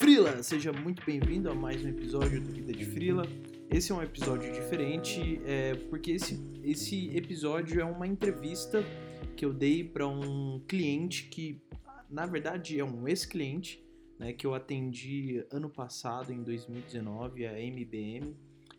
Frila, seja muito bem-vindo a mais um episódio do Vida de Frila. Esse é um episódio diferente, é, porque esse, esse episódio é uma entrevista que eu dei para um cliente que, na verdade, é um ex-cliente, né, que eu atendi ano passado, em 2019, a MBM,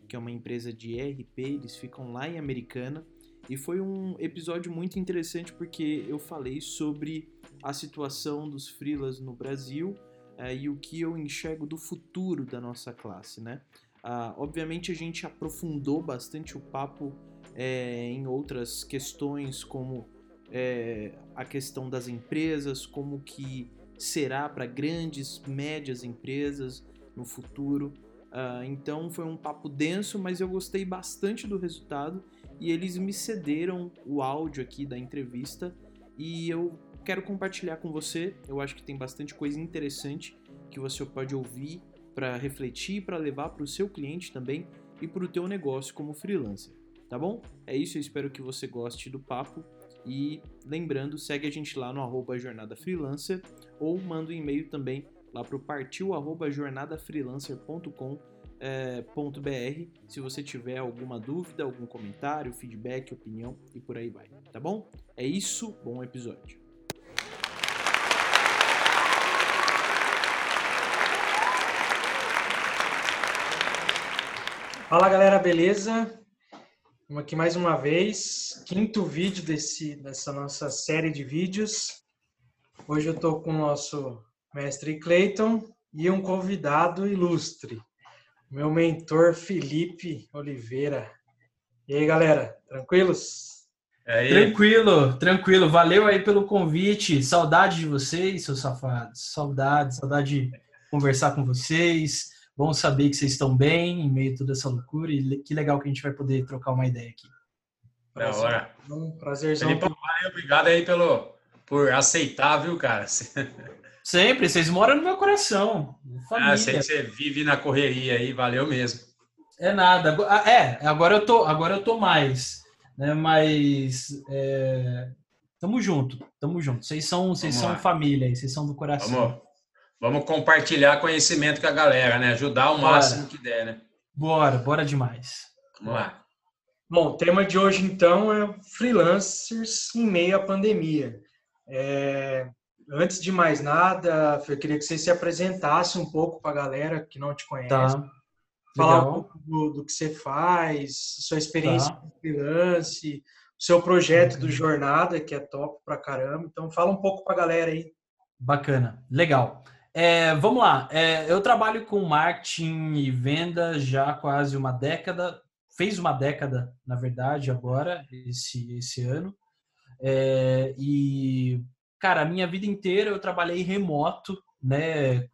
que é uma empresa de ERP, eles ficam lá em Americana. E foi um episódio muito interessante porque eu falei sobre a situação dos freelas no Brasil é, e o que eu enxergo do futuro da nossa classe, né? Ah, obviamente a gente aprofundou bastante o papo é, em outras questões como é, a questão das empresas, como que será para grandes, médias empresas no futuro. Ah, então foi um papo denso, mas eu gostei bastante do resultado e eles me cederam o áudio aqui da entrevista e eu quero compartilhar com você. Eu acho que tem bastante coisa interessante que você pode ouvir para refletir, para levar para o seu cliente também e para o teu negócio como freelancer, tá bom? É isso, eu espero que você goste do papo e lembrando, segue a gente lá no arroba Jornada Freelancer ou manda um e-mail também lá para o partiu arroba jornadafreelancer.com é, .br se você tiver alguma dúvida, algum comentário, feedback, opinião e por aí vai, tá bom? É isso, bom episódio. Fala galera, beleza? Estamos aqui mais uma vez, quinto vídeo desse, dessa nossa série de vídeos. Hoje eu estou com o nosso mestre Clayton e um convidado ilustre, meu mentor Felipe Oliveira. E aí galera, tranquilos? Aí. Tranquilo, tranquilo. Valeu aí pelo convite. Saudade de vocês, seus safados. Saudade, saudade de conversar com vocês Bom saber que vocês estão bem em meio a toda essa loucura e que legal que a gente vai poder trocar uma ideia aqui. Da hora. Um prazerzão. Felipe, valeu, obrigado aí pelo, por aceitar, viu, cara? Sempre, vocês moram no meu coração. Família. Ah, sei que você vive na correria aí, valeu mesmo. É nada. Ah, é, agora eu tô, agora eu tô mais, né? Mas é, tamo junto, tamo junto. Vocês são, vocês são família, vocês são do coração. Vamos. Vamos compartilhar conhecimento com a galera, né? Ajudar o bora. máximo que der, né? Bora, bora demais. Vamos lá. Bom, o tema de hoje, então, é freelancers em meio à pandemia. É, antes de mais nada, eu queria que você se apresentasse um pouco para a galera que não te conhece. Tá. Falar um pouco do, do, que você faz, sua experiência tá. freelance, seu projeto uhum. do Jornada, que é top pra caramba. Então, fala um pouco para a galera aí. Bacana, legal. É, vamos lá. É, eu trabalho com marketing e venda já há quase uma década. Fez uma década, na verdade, agora, esse, esse ano. É, e, cara, a minha vida inteira eu trabalhei remoto, né?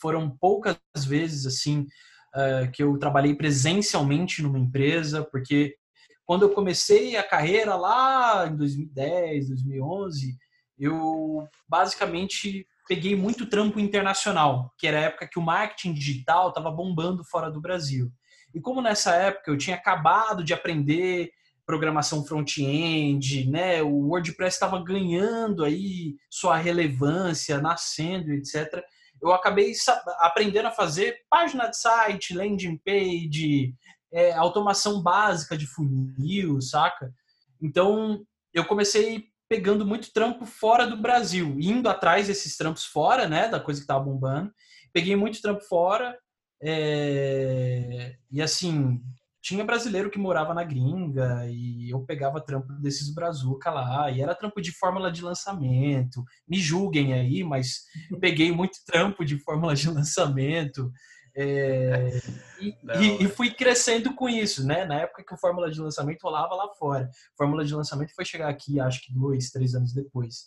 Foram poucas vezes, assim, uh, que eu trabalhei presencialmente numa empresa, porque quando eu comecei a carreira lá em 2010, 2011, eu basicamente peguei muito trampo internacional, que era a época que o marketing digital estava bombando fora do Brasil. E como nessa época eu tinha acabado de aprender programação front-end, né, o WordPress estava ganhando aí sua relevância, nascendo, etc. Eu acabei aprendendo a fazer página de site, landing page, é, automação básica de funil, saca? Então eu comecei pegando muito trampo fora do Brasil, indo atrás desses trampos fora, né, da coisa que tava bombando. Peguei muito trampo fora, é... e assim, tinha brasileiro que morava na gringa e eu pegava trampo desses brazuca lá, e era trampo de fórmula de lançamento. Me julguem aí, mas peguei muito trampo de fórmula de lançamento. É, e, e, e, fui crescendo com isso, né? Na época que o Fórmula de Lançamento rolava lá fora. Fórmula de Lançamento foi chegar aqui, acho que dois, três anos depois.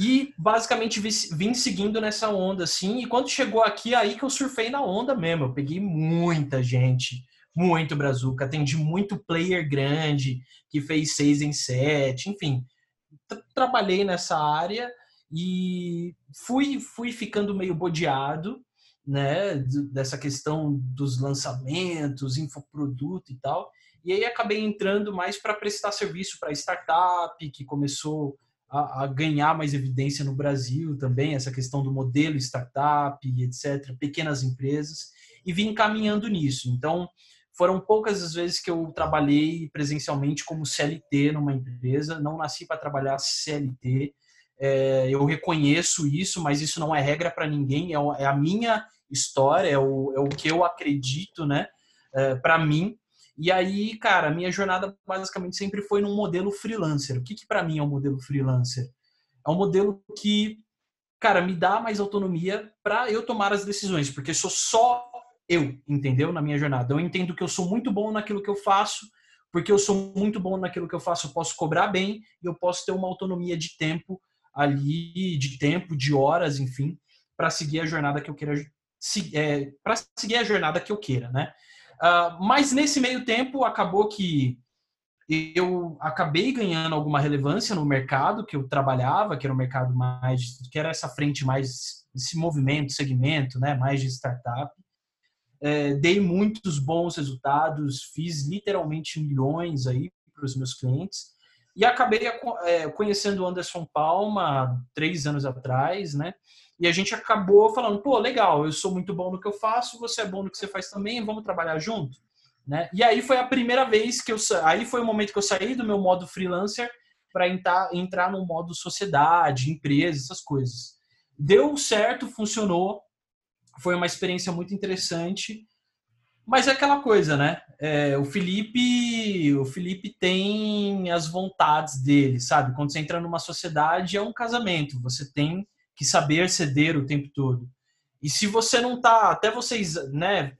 E basicamente vim seguindo nessa onda, assim. E quando chegou aqui, aí que eu surfei na onda mesmo. Eu peguei muita gente, muito brazuca. Atendi muito player grande, que fez seis em sete, enfim. Trabalhei nessa área e fui, fui ficando meio bodeado né, dessa questão dos lançamentos, infoproduto e tal. E aí acabei entrando mais para prestar serviço para startup, que começou a, a, ganhar mais evidência no Brasil também, essa questão do modelo startup, etc., pequenas empresas, e vim caminhando nisso. Então, foram poucas as vezes que eu trabalhei presencialmente como CLT numa empresa, não nasci para trabalhar CLT, é, eu reconheço isso, mas isso não é regra para ninguém, é, é, a minha história, é o, é o que eu acredito, né, é, para mim, e aí, cara, a minha jornada basicamente sempre foi num modelo freelancer. O que, que para mim é um modelo freelancer? É um modelo que, cara, me dá mais autonomia para eu tomar as decisões, porque sou só eu, entendeu? Na minha jornada. Eu entendo que eu sou muito bom naquilo que eu faço, porque eu sou muito bom naquilo que eu faço, eu posso cobrar bem e eu posso ter uma autonomia de tempo ali, de tempo, de horas, enfim, para seguir a jornada que eu queira, é, para seguir a jornada que eu queira, né? Uh, mas nesse meio tempo acabou que eu acabei ganhando alguma relevância no mercado que eu trabalhava, que era o mercado mais, que era essa frente mais, esse movimento, segmento, né, mais de startup. É, dei muitos bons resultados, fiz literalmente milhões aí para os meus clientes e acabei é, conhecendo o Anderson Palma três anos atrás, né? E a gente acabou falando, pô, legal, eu sou muito bom no que eu faço, você é bom no que você faz também, vamos trabalhar junto, né? E aí foi a primeira vez que eu aí foi o momento que eu saí do meu modo freelancer para entrar entrar no modo sociedade, empresa, essas coisas. Deu certo, funcionou, foi uma experiência muito interessante. Mas é aquela coisa, né? É, o Felipe, o Felipe tem as vontades dele, sabe? Quando você entra numa sociedade é um casamento. Você tem que saber ceder o tempo todo. E se você não tá, até vocês, né,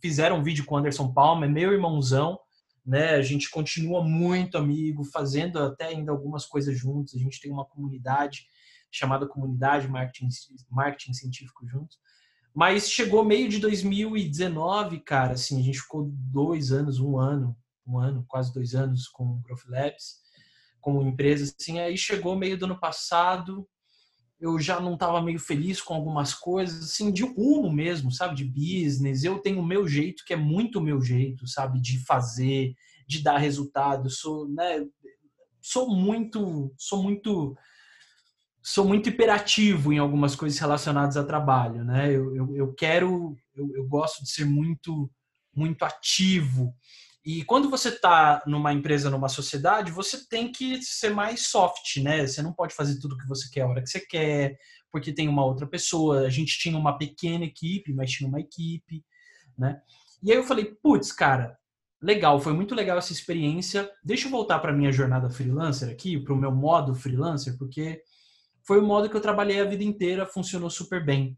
fizeram um vídeo com o Anderson Palma, é meu irmãozão, né? A gente continua muito amigo, fazendo até ainda algumas coisas juntos. A gente tem uma comunidade chamada Comunidade Marketing, Marketing Científico juntos. Mas chegou meio de 2019, cara, assim, a gente ficou dois anos, um ano, um ano, quase dois anos com o Growth Labs, como empresa, assim, aí chegou meio do ano passado, eu já não estava meio feliz com algumas coisas, assim, de rumo mesmo, sabe? De business. Eu tenho o meu jeito, que é muito o meu jeito, sabe? De fazer, de dar resultado. sou, né? Sou muito, sou muito, sou muito hiperativo em algumas coisas relacionadas a trabalho, né? Eu, eu, eu quero, eu, eu gosto de ser muito, muito ativo. E quando você está numa empresa, numa sociedade, você tem que ser mais soft, né? Você não pode fazer tudo que você quer a hora que você quer, porque tem uma outra pessoa. A gente tinha uma pequena equipe, mas tinha uma equipe, né? E aí eu falei, putz, cara, legal, foi muito legal essa experiência. Deixa eu voltar para minha jornada freelancer aqui, para o meu modo freelancer, porque foi o modo que eu trabalhei a vida inteira, funcionou super bem.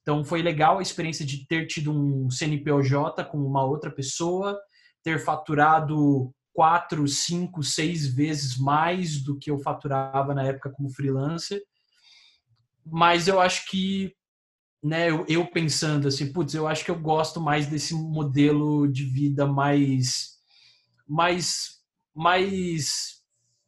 Então foi legal a experiência de ter tido um CNPJ com uma outra pessoa, ter faturado quatro, cinco, seis vezes mais do que eu faturava na época como freelancer. Mas eu acho que, né, eu, eu pensando assim, putz, eu acho que eu gosto mais desse modelo de vida mais, mais, mais,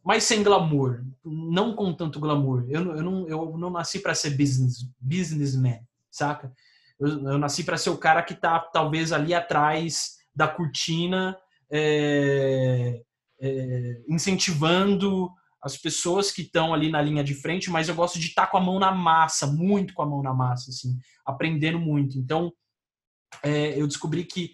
mais sem glamour, não com tanto glamour. Eu, eu não, eu não nasci para ser business, businessman, saca? Eu, eu nasci para ser o cara que tá talvez ali atrás da cortina, é, é, incentivando as pessoas que estão ali na linha de frente, mas eu gosto de estar com a mão na massa, muito com a mão na massa, assim, aprendendo muito. Então, é, eu descobri que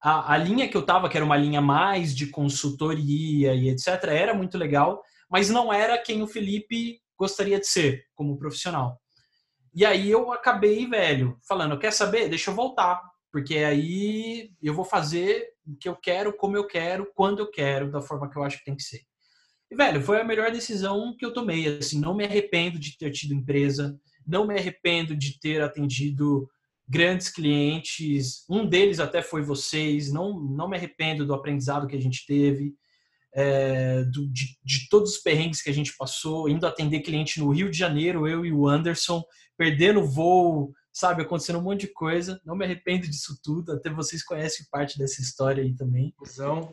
a, a, linha que eu estava, que era uma linha mais de consultoria e etc., era muito legal, mas não era quem o Felipe gostaria de ser como profissional. E aí eu acabei, velho, falando, quer saber? Deixa eu voltar porque aí eu vou fazer o que eu quero, como eu quero, quando eu quero, da forma que eu acho que tem que ser. E, velho, foi a melhor decisão que eu tomei. Assim, não me arrependo de ter tido empresa, não me arrependo de ter atendido grandes clientes. Um deles até foi vocês. Não, não me arrependo do aprendizado que a gente teve, é, do, de, de todos os perrengues que a gente passou, indo atender cliente no Rio de Janeiro, eu e o Anderson, perdendo voo sabe, acontecendo um monte de coisa. Não me arrependo disso tudo, até vocês conhecem parte dessa história aí também. Então,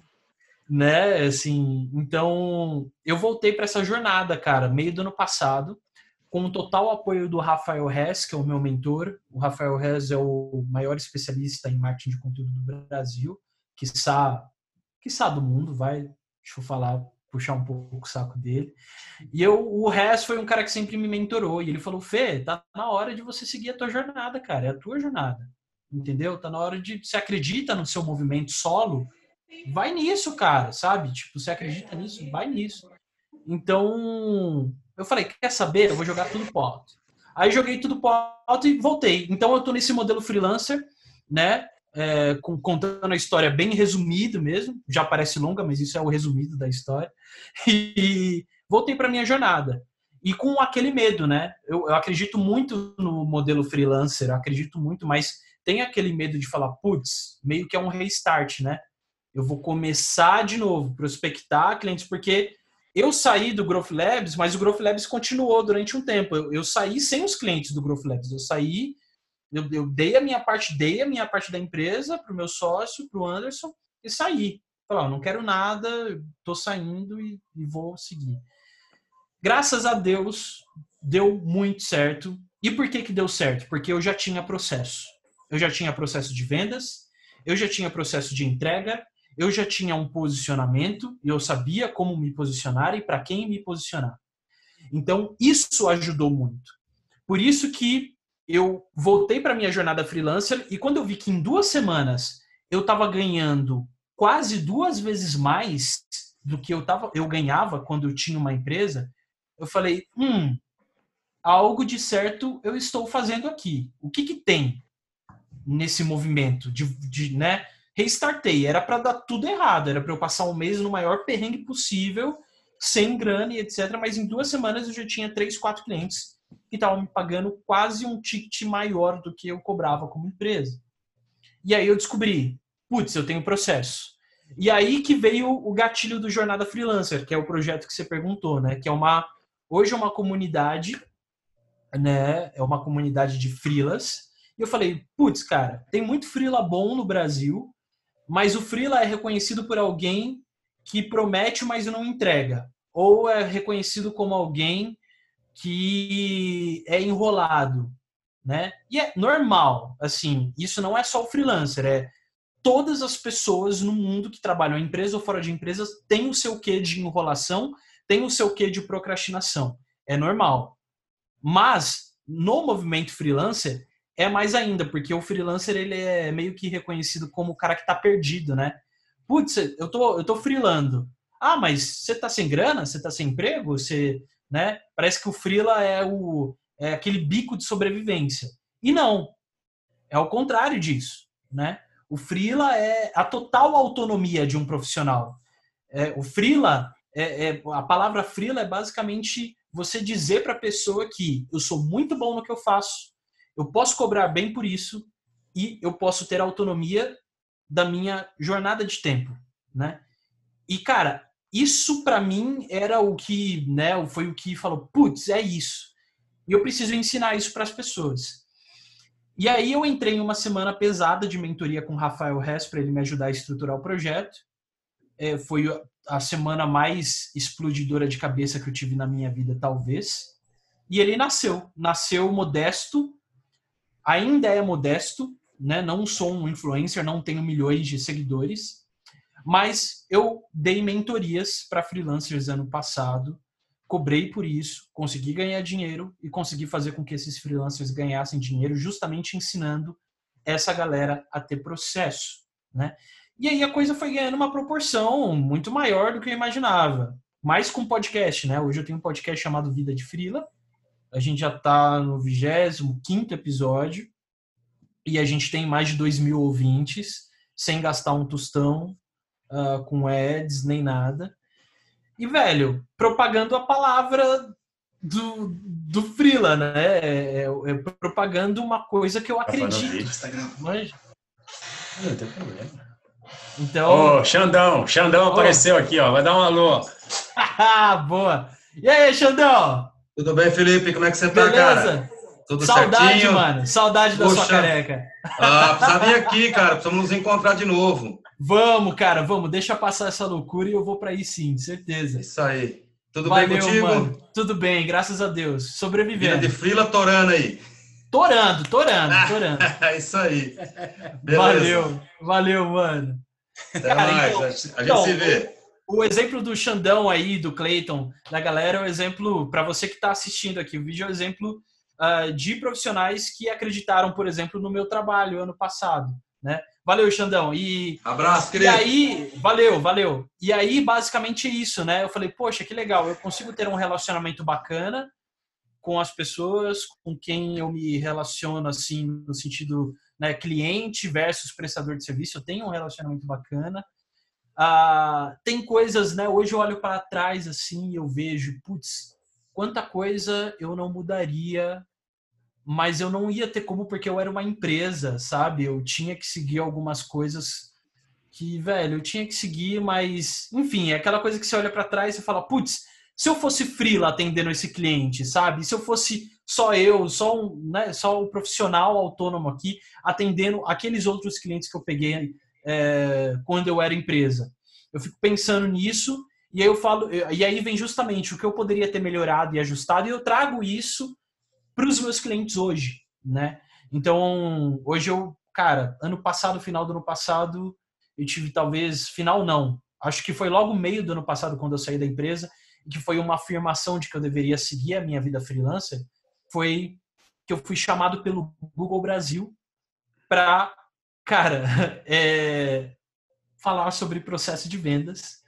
né, assim, então eu voltei para essa jornada, cara, meio do ano passado, com o total apoio do Rafael Hess, que é o meu mentor. O Rafael Hess é o maior especialista em marketing de conteúdo do Brasil, que que quiçá do mundo, vai, deixa eu falar puxar um pouco o saco dele. E eu, o resto foi um cara que sempre me mentorou. E ele falou: Fê, tá na hora de você seguir a tua jornada, cara. É a tua jornada. Entendeu? Tá na hora de. Você acredita no seu movimento solo? Vai nisso, cara, sabe? Tipo, você acredita nisso? Vai nisso. Então, eu falei: quer saber? Eu vou jogar tudo pro alto. Aí joguei tudo pro alto e voltei. Então, eu tô nesse modelo freelancer, né? É, com, contando a história bem resumido mesmo, já parece longa, mas isso é o resumido da história. E voltei para minha jornada. E com aquele medo, né? Eu, eu, acredito muito no modelo freelancer, acredito muito, mas tem aquele medo de falar, putz, meio que é um restart, né? Eu vou começar de novo, prospectar clientes, porque eu saí do Growth Labs, mas o Growth Labs continuou durante um tempo. Eu, eu saí sem os clientes do Growth Labs, eu saí eu, eu dei a minha parte, dei a minha parte da empresa para o meu sócio, para o Anderson, e saí. Falei, não quero nada, estou saindo e, e vou seguir. Graças a Deus, deu muito certo. E por que, que deu certo? Porque eu já tinha processo. Eu já tinha processo de vendas, eu já tinha processo de entrega, eu já tinha um posicionamento e eu sabia como me posicionar e para quem me posicionar. Então, isso ajudou muito. Por isso que eu voltei para minha jornada freelancer e quando eu vi que em duas semanas eu estava ganhando quase duas vezes mais do que eu, tava, eu ganhava quando eu tinha uma empresa, eu falei, hum, algo de certo eu estou fazendo aqui. O que, que tem nesse movimento de, de né? Restartei, era para dar tudo errado, era para eu passar um mês no maior perrengue possível, sem grana e etc. Mas em duas semanas eu já tinha três, quatro clientes que estavam me pagando quase um ticket maior do que eu cobrava como empresa. E aí eu descobri, putz, eu tenho processo. E aí que veio o gatilho do Jornada Freelancer, que é o projeto que você perguntou, né? Que é uma hoje é uma comunidade, né? É uma comunidade de freelas. E eu falei, putz, cara, tem muito freela bom no Brasil, mas o freela é reconhecido por alguém que promete, mas não entrega, ou é reconhecido como alguém que é enrolado, né? E é normal, assim, isso não é só o freelancer, é todas as pessoas no mundo que trabalham em empresa ou fora de empresas têm o seu quê de enrolação, tem o seu quê de procrastinação. É normal. Mas no movimento freelancer é mais ainda, porque o freelancer ele é meio que reconhecido como o cara que está perdido, né? Putz, eu tô, eu tô freelando. Ah, mas você tá sem grana? Você tá sem emprego? Você né? Parece que o freela é o é aquele bico de sobrevivência. E não. É o contrário disso, né? O freela é a total autonomia de um profissional. É, o freela é, é, a palavra freela é basicamente você dizer para a pessoa que eu sou muito bom no que eu faço, eu posso cobrar bem por isso e eu posso ter autonomia da minha jornada de tempo, né? E cara, isso para mim era o que, né, foi o que falou, putz, é isso. E eu preciso ensinar isso para as pessoas. E aí eu entrei em uma semana pesada de mentoria com o Rafael Hess para ele me ajudar a estruturar o projeto. É, foi a semana mais explodidora de cabeça que eu tive na minha vida, talvez. E ele nasceu, nasceu modesto, ainda é modesto, né? Não sou um influencer, não tenho milhões de seguidores, mas eu dei mentorias para freelancers ano passado, cobrei por isso, consegui ganhar dinheiro e consegui fazer com que esses freelancers ganhassem dinheiro, justamente ensinando essa galera a ter processo, né? E aí a coisa foi ganhando uma proporção muito maior do que eu imaginava. Mais com podcast, né? Hoje eu tenho um podcast chamado Vida de Frila. A gente já está no 25 episódio e a gente tem mais de 2 mil ouvintes, sem gastar um tostão, uh, com ads nem nada. E, velho, propagando a palavra do, do Freela, né? É, é, é propagando uma coisa que eu tá acredito. Tá Mas... Não tem problema. Então. Ô, Xandão, Xandão oh. apareceu aqui, ó. Vai dar um alô. Boa. E aí, Xandão? Tudo bem, Felipe? Como é que você tá, Beleza? cara? Tudo Saudade, certinho? mano. Saudade da sua careca. Ah, precisa vir aqui, cara. Precisamos nos encontrar de novo. Vamos, cara, vamos. Deixa passar essa loucura e eu vou para aí sim, certeza. Isso aí. Tudo Valeu, bem contigo? Mano. Tudo bem, graças a Deus. Sobrevivendo. Vida de frila torando aí. Torando, torando, torando. É isso aí. Beleza. Valeu, valeu, mano. Até cara, mais, então, a gente então, se vê. o exemplo do Xandão aí, do Clayton, da galera, é o um exemplo, para você que está assistindo aqui, o vídeo é um exemplo uh, de profissionais que acreditaram, por exemplo, no meu trabalho ano passado, né? Valeu, Xandão. E, Abraço, querido. E aí, valeu, valeu. E aí, basicamente é isso, né? Eu falei, poxa, que legal, eu consigo ter um relacionamento bacana com as pessoas com quem eu me relaciono, assim, no sentido né, cliente versus prestador de serviço, eu tenho um relacionamento bacana. Ah, tem coisas, né? Hoje eu olho para trás assim e eu vejo, putz, quanta coisa eu não mudaria mas eu não ia ter como porque eu era uma empresa, sabe? Eu tinha que seguir algumas coisas que, velho, eu tinha que seguir, mas, enfim, é aquela coisa que você olha para trás e fala, putz, se eu fosse freela atendendo esse cliente, sabe? Se eu fosse só eu, só um, né, só um profissional autônomo aqui atendendo aqueles outros clientes que eu peguei é, quando eu era empresa. Eu fico pensando nisso e aí eu falo, e aí vem justamente o que eu poderia ter melhorado e ajustado e eu trago isso para os meus clientes hoje, né? Então, hoje eu, cara, ano passado, final do ano passado, eu tive talvez, final não, acho que foi logo meio do ano passado quando eu saí da empresa, que foi uma afirmação de que eu deveria seguir a minha vida freelancer, foi que eu fui chamado pelo Google Brasil para, cara, é, falar sobre processo de vendas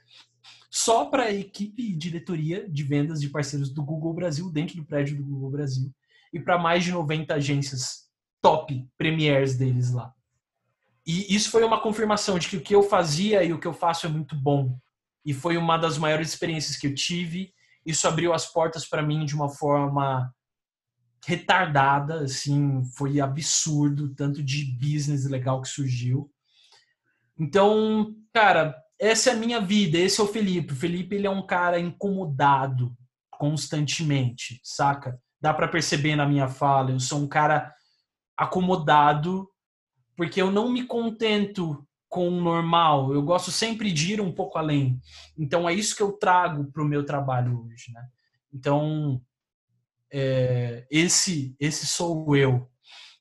só para a equipe e diretoria de vendas de parceiros do Google Brasil, dentro do prédio do Google Brasil e para mais de 90 agências top premiers deles lá. E isso foi uma confirmação de que o que eu fazia e o que eu faço é muito bom. E foi uma das maiores experiências que eu tive. Isso abriu as portas para mim de uma forma retardada, assim, foi absurdo, tanto de business legal que surgiu. Então, cara, essa é a minha vida, esse é o Felipe. O Felipe, ele é um cara incomodado constantemente, saca? Dá para perceber na minha fala. Eu sou um cara acomodado, porque eu não me contento com o normal. Eu gosto sempre de ir um pouco além. Então é isso que eu trago para o meu trabalho hoje, né? Então é, esse esse sou eu.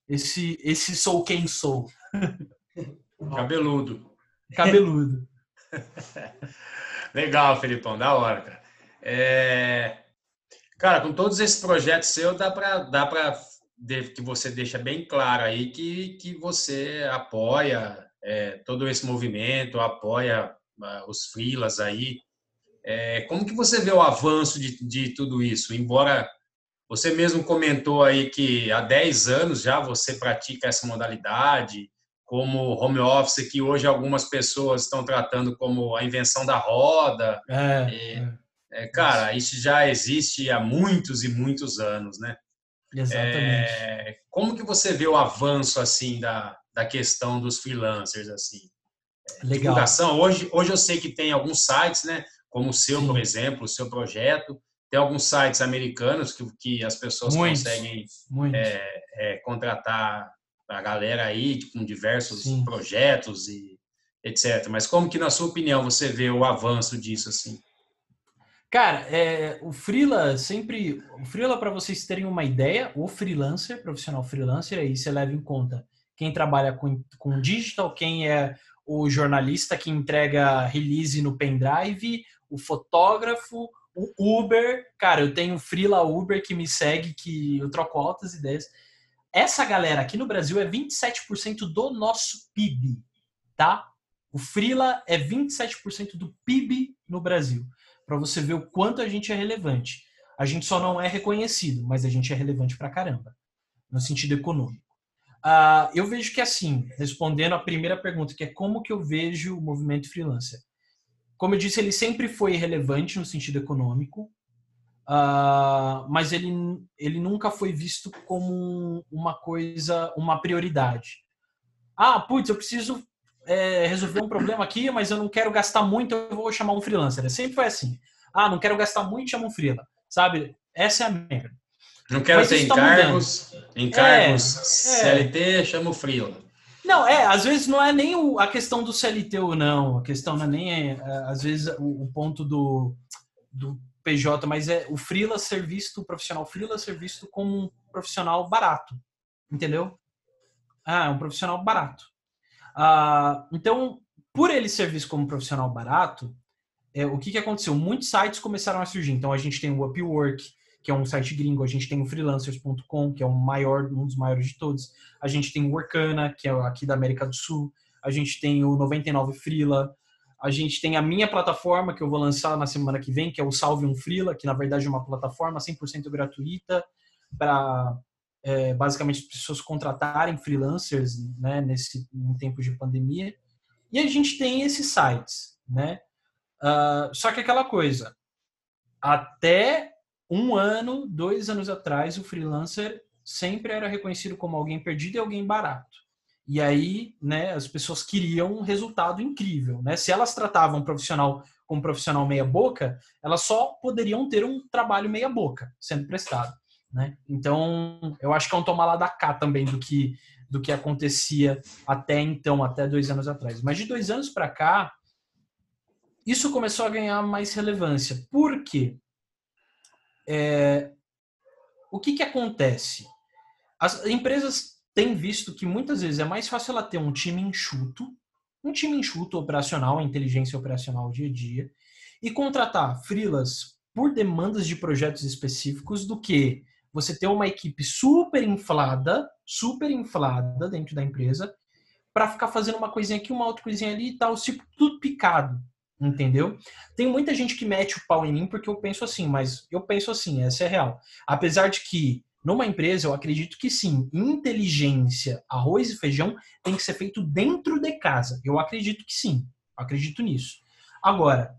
Esse esse sou quem sou. Cabeludo. Cabeludo. Legal, Felipão, da hora, cara. É... Cara, com todos esses projetos seus, dá para dá para que você deixa bem claro aí que, que você apoia é, todo esse movimento, apoia os freelas aí. É, como que você vê o avanço de, de tudo isso? Embora você mesmo comentou aí que há 10 anos já você pratica essa modalidade, como home office, que hoje algumas pessoas estão tratando como a invenção da roda. É, é. É, cara, isso já existe há muitos e muitos anos, né? Exatamente. É, como que você vê o avanço assim da, da questão dos freelancers assim? É, Legal. Divulgação. Hoje, hoje eu sei que tem alguns sites, né? Como o seu, Sim. por exemplo, o seu projeto. Tem alguns sites americanos que, que as pessoas muitos, conseguem muitos. É, é, contratar a galera aí com diversos Sim. projetos e etc. Mas como que, na sua opinião, você vê o avanço disso assim? Cara, é, o Freela sempre. O Freela, para vocês terem uma ideia, o freelancer, profissional freelancer, aí você leva em conta quem trabalha com, com digital, quem é o jornalista que entrega release no pendrive, o fotógrafo, o Uber. Cara, eu tenho Freela Uber que me segue, que eu troco altas ideias. Essa galera aqui no Brasil é 27% do nosso PIB, tá? O Freela é 27% do PIB no Brasil para você ver o quanto a gente é relevante. A gente só não é reconhecido, mas a gente é relevante para caramba, no sentido econômico. Uh, eu vejo que assim, respondendo a primeira pergunta, que é como que eu vejo o movimento freelancer. Como eu disse, ele sempre foi relevante no sentido econômico, uh, mas ele, ele nunca foi visto como uma coisa, uma prioridade. Ah, putz, eu preciso é, resolver um problema aqui, mas eu não quero gastar muito, eu vou chamar um freelancer. Sempre foi assim. Ah, não quero gastar muito, chama um freela. Sabe? Essa é a merda. Não quero mas ter tá encargos, encargos é, CLT, é. chama o freela. Não, é, às vezes não é nem o, a questão do CLT ou não, a questão não é nem, é, às vezes, o, o, ponto do, do PJ, mas é o freela ser visto, o profissional freela ser visto como um profissional barato, entendeu? Ah, é um profissional barato. Ah, então, por ele ser visto como um profissional barato, é, o que, que aconteceu? Muitos sites começaram a surgir. Então, a gente tem o Upwork, que é um site gringo. A gente tem o freelancers.com, que é o maior, um dos maiores de todos. A gente tem o Workana, que é aqui da América do Sul. A gente tem o 99 Freela. A gente tem a minha plataforma, que eu vou lançar na semana que vem, que é o Salve um Freela, que na verdade é uma plataforma 100% gratuita para é, basicamente as pessoas contratarem freelancers né, nesse em tempos de pandemia. E a gente tem esses sites, né? Uh, só que aquela coisa, até um ano, dois anos atrás, o freelancer sempre era reconhecido como alguém perdido e alguém barato. E aí, né, as pessoas queriam um resultado incrível, né? Se elas tratavam um profissional como profissional meia boca, elas só poderiam ter um trabalho meia boca sendo prestado, né? Então, eu acho que é um tomar lá da cá também do que do que acontecia até então, até dois anos atrás. Mas de dois anos para cá, isso começou a ganhar mais relevância. Por quê? É, o que, que acontece? As empresas têm visto que muitas vezes é mais fácil ela ter um time enxuto, um time enxuto operacional, inteligência operacional dia a dia, e contratar freelas por demandas de projetos específicos do que você ter uma equipe super inflada, super inflada dentro da empresa, para ficar fazendo uma coisinha aqui, uma outra coisinha ali e tal, tipo, tudo picado entendeu? Tem muita gente que mete o pau em mim porque eu penso assim, mas eu penso assim, essa é real. Apesar de que numa empresa eu acredito que sim, inteligência, arroz e feijão tem que ser feito dentro de casa. Eu acredito que sim, acredito nisso. Agora,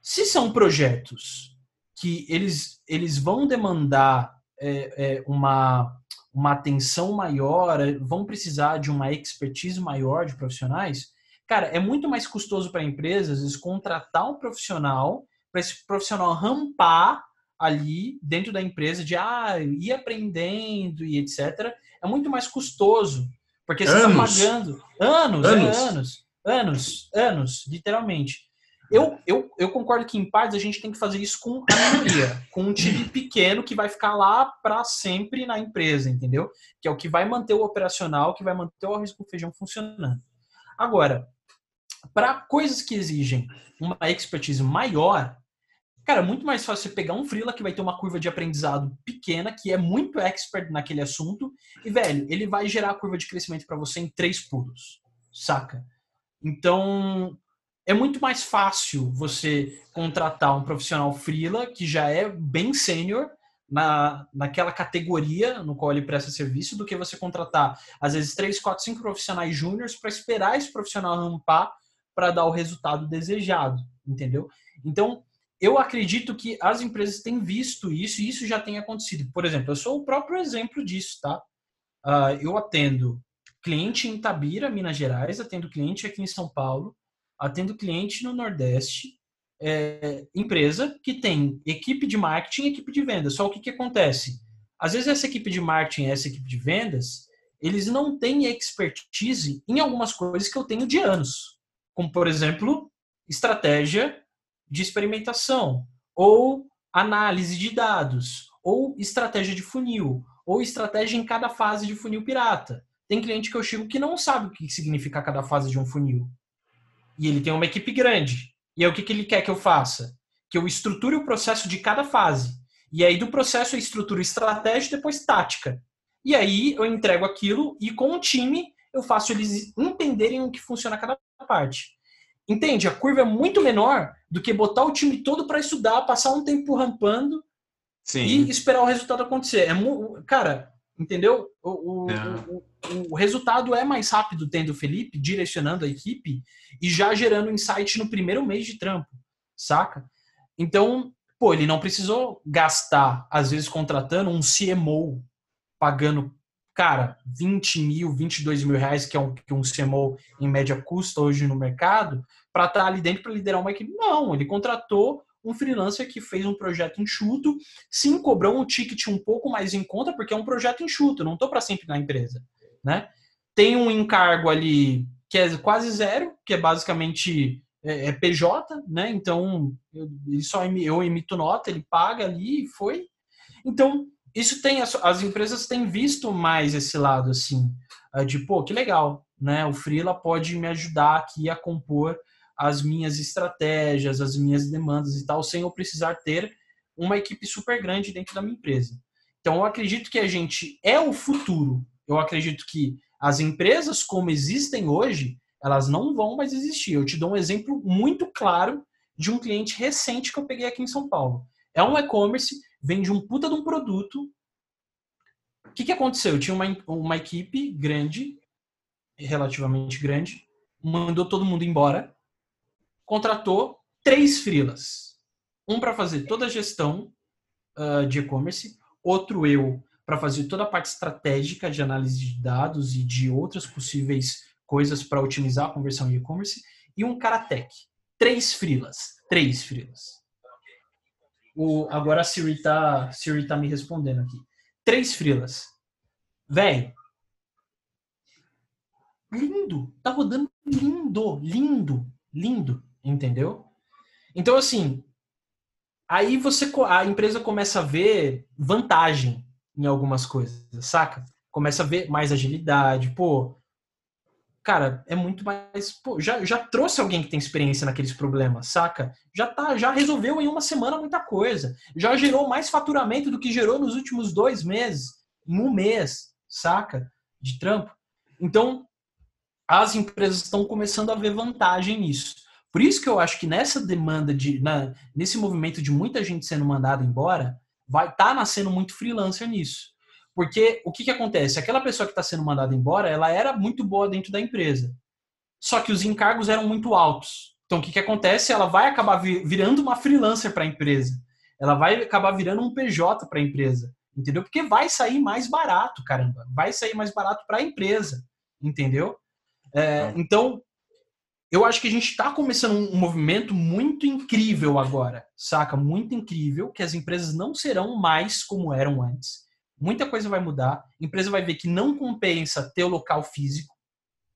se são projetos que eles, eles vão demandar é, é, uma, uma atenção maior, vão precisar de uma expertise maior de profissionais, Cara, é muito mais custoso para empresas vezes, contratar um profissional para esse profissional rampar ali dentro da empresa de ah, ir aprendendo e etc. É muito mais custoso, porque você está pagando. Anos, anos, é, anos, anos, anos, literalmente. Eu, eu, eu concordo que em partes a gente tem que fazer isso com a minoria, com um time pequeno que vai ficar lá para sempre na empresa, entendeu? Que é o que vai manter o operacional, que vai manter o arroz com feijão funcionando. Agora, para coisas que exigem uma expertise maior, cara, é muito mais fácil você pegar um freela que vai ter uma curva de aprendizado pequena, que é muito expert naquele assunto, e, velho, ele vai gerar a curva de crescimento para você em três pulos, saca? Então, é muito mais fácil você contratar um profissional freela que já é bem sênior na, naquela categoria no qual ele presta serviço do que você contratar, às vezes, três, quatro, cinco profissionais júniores para esperar esse profissional rampar para dar o resultado desejado, entendeu? Então, eu acredito que as empresas têm visto isso e isso já tem acontecido. Por exemplo, eu sou o próprio exemplo disso, tá? Uh, eu atendo cliente em Tabira, Minas Gerais, atendo cliente aqui em São Paulo, atendo cliente no Nordeste, é, empresa que tem equipe de marketing e equipe de vendas. Só o que, que acontece? Às vezes essa equipe de marketing essa equipe de vendas, eles não têm expertise em algumas coisas que eu tenho de anos como por exemplo, estratégia de experimentação, ou análise de dados, ou estratégia de funil, ou estratégia em cada fase de funil pirata. Tem cliente que eu chego que não sabe o que significa cada fase de um funil. E ele tem uma equipe grande. E aí o que, que ele quer que eu faça? Que eu estruture o processo de cada fase. E aí do processo eu estruturo estratégia e depois tática. E aí eu entrego aquilo e com o time eu faço eles entenderem o que funciona cada parte. Entende? A curva é muito menor do que botar o time todo para estudar, passar um tempo rampando Sim. e esperar o resultado acontecer. É, cara, entendeu? O, o, é. o, o, resultado é mais rápido tendo o Felipe direcionando a equipe e já gerando insight no primeiro mês de trampo, saca? Então, pô, ele não precisou gastar, às vezes, contratando um CMO, pagando cara, 20 mil, 22 mil reais, que é um que um CMO em média custa hoje no mercado, para estar tá ali dentro para liderar uma equipe. Não, ele contratou um freelancer que fez um projeto enxuto, sim, cobrou um ticket um pouco mais em conta, porque é um projeto enxuto, não estou para sempre na empresa, né? Tem um encargo ali que é quase zero, que é basicamente é, é PJ, né? Então, eu, ele só eu emito nota, ele paga ali e foi. Então, isso tem as, as, empresas têm visto mais esse lado assim, de pô, que legal, né? O freela pode me ajudar aqui a compor as minhas estratégias, as minhas demandas e tal, sem eu precisar ter uma equipe super grande dentro da minha empresa. Então, eu acredito que a gente é o futuro. Eu acredito que as empresas como existem hoje, elas não vão mais existir. Eu te dou um exemplo muito claro de um cliente recente que eu peguei aqui em São Paulo. É um e-commerce, vende um puta de um produto. O que, que aconteceu? Eu tinha uma, uma equipe grande, relativamente grande, mandou todo mundo embora, contratou três freelas. Um para fazer toda a gestão uh, de e-commerce, outro eu para fazer toda a parte estratégica de análise de dados e de outras possíveis coisas para otimizar a conversão em e-commerce, e um cara tech. Três freelas. Três freelas. O, agora a Siri tá, Siri tá me respondendo aqui. Três freelas. Véi. Lindo. Tá rodando lindo, lindo, lindo. Entendeu? Então, assim, aí você a empresa começa a ver vantagem em algumas coisas, saca? Começa a ver mais agilidade, pô. Cara, é muito mais, pô, já, já trouxe alguém que tem experiência naqueles problemas, saca? Já tá, já resolveu em uma semana muita coisa. Já gerou mais faturamento do que gerou nos últimos dois meses, em um mês, saca? De trampo. Então, as empresas estão começando a ver vantagem nisso. Por isso que eu acho que nessa demanda de, na, nesse movimento de muita gente sendo mandada embora, vai estar tá nascendo muito freelancer nisso. Porque o que, que acontece? Aquela pessoa que está sendo mandada embora, ela era muito boa dentro da empresa. Só que os encargos eram muito altos. Então o que, que acontece? Ela vai acabar virando uma freelancer para a empresa. Ela vai acabar virando um PJ para a empresa. Entendeu? Porque vai sair mais barato, caramba. Vai sair mais barato para a empresa. Entendeu? É, então, eu acho que a gente está começando um movimento muito incrível agora, saca? Muito incrível, que as empresas não serão mais como eram antes. Muita coisa vai mudar. A empresa vai ver que não compensa ter o local físico,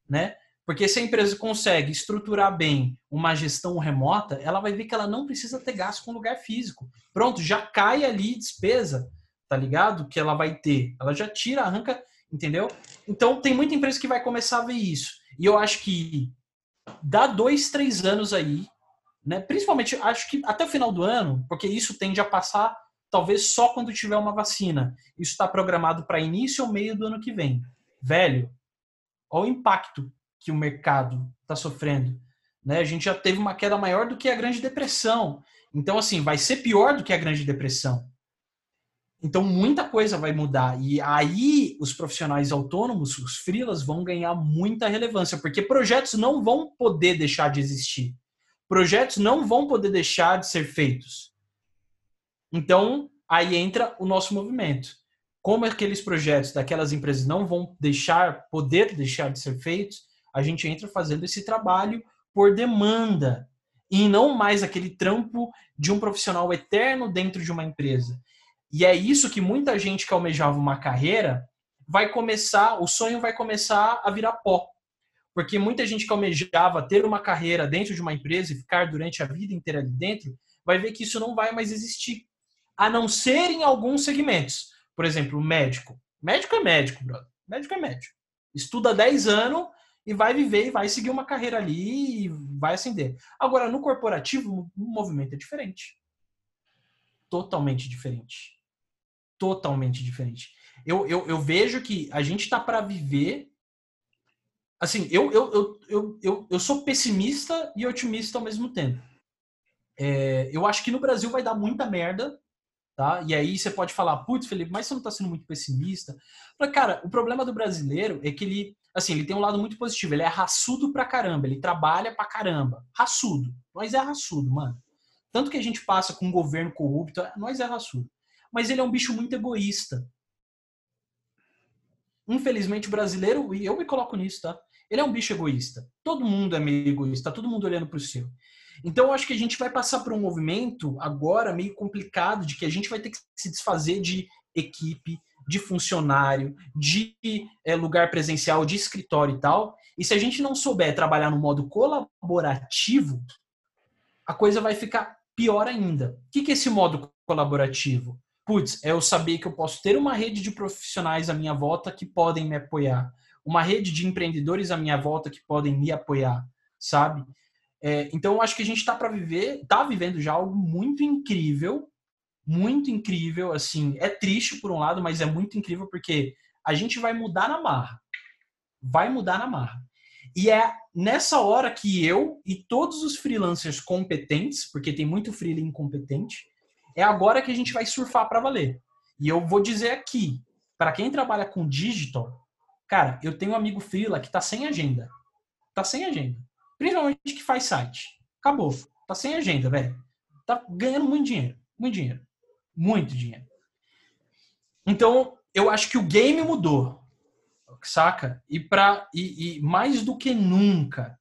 né? Porque se a empresa consegue estruturar bem uma gestão remota, ela vai ver que ela não precisa ter gasto com lugar físico. Pronto, já cai ali despesa, tá ligado? Que ela vai ter. Ela já tira, arranca, entendeu? Então tem muita empresa que vai começar a ver isso. E eu acho que dá dois, três anos aí, né? Principalmente, acho que até o final do ano, porque isso tende a passar talvez só quando tiver uma vacina. Isso está programado para início ou meio do ano que vem. Velho, olha o impacto que o mercado está sofrendo. Né? A gente já teve uma queda maior do que a Grande Depressão. Então, assim, vai ser pior do que a Grande Depressão. Então, muita coisa vai mudar. E aí, os profissionais autônomos, os freelas, vão ganhar muita relevância, porque projetos não vão poder deixar de existir. Projetos não vão poder deixar de ser feitos. Então, aí entra o nosso movimento. Como aqueles projetos daquelas empresas não vão deixar, poder deixar de ser feitos, a gente entra fazendo esse trabalho por demanda. E não mais aquele trampo de um profissional eterno dentro de uma empresa e é isso que muita gente que almejava uma carreira vai começar, o sonho vai começar a virar pó. Porque muita gente que almejava ter uma carreira dentro de uma empresa e ficar durante a vida inteira ali dentro, vai ver que isso não vai mais existir. A não ser em alguns segmentos. Por exemplo, médico. Médico é médico, brother. Médico é médico. Estuda 10 anos e vai viver e vai seguir uma carreira ali e vai ascender. Agora, no corporativo, o movimento é diferente. Totalmente diferente totalmente diferente. Eu, eu, eu vejo que a gente está para viver. Assim, eu, eu, eu, eu, eu, eu sou pessimista e otimista ao mesmo tempo. É, eu acho que no Brasil vai dar muita merda, tá? E aí você pode falar, putz, Felipe, mas você não está sendo muito pessimista. Mas, cara, o problema do brasileiro é que ele, assim, ele tem um lado muito positivo. Ele é raçudo pra caramba, ele trabalha pra caramba. Raçudo. Nós é raçudo, mano. Tanto que a gente passa com um governo corrupto, nós é raçudo mas ele é um bicho muito egoísta. Infelizmente, o brasileiro, e eu me coloco nisso, tá? Ele é um bicho egoísta. Todo mundo é meio egoísta, tá todo mundo olhando para o seu. Então, eu acho que a gente vai passar por um movimento agora meio complicado de que a gente vai ter que se desfazer de equipe, de funcionário, de é, lugar presencial, de escritório e tal. E se a gente não souber trabalhar no modo colaborativo, a coisa vai ficar pior ainda. O que é esse modo colaborativo? Putz, é eu saber que eu posso ter uma rede de profissionais à minha volta que podem me apoiar, uma rede de empreendedores à minha volta que podem me apoiar, sabe? É, então, eu acho que a gente está para viver, está vivendo já algo muito incrível, muito incrível. Assim, é triste por um lado, mas é muito incrível porque a gente vai mudar na marra, vai mudar na marra. E é nessa hora que eu e todos os freelancers competentes, porque tem muito freelancer incompetente, é agora que a gente vai surfar para valer. E eu vou dizer aqui, para quem trabalha com digital, cara, eu tenho um amigo freela que tá sem agenda. Tá sem agenda. Principalmente que faz site. Acabou. Tá sem agenda, velho. Tá ganhando muito dinheiro. Muito dinheiro. Muito dinheiro. Então, eu acho que o game mudou. Saca? E, pra, e, e mais do que nunca,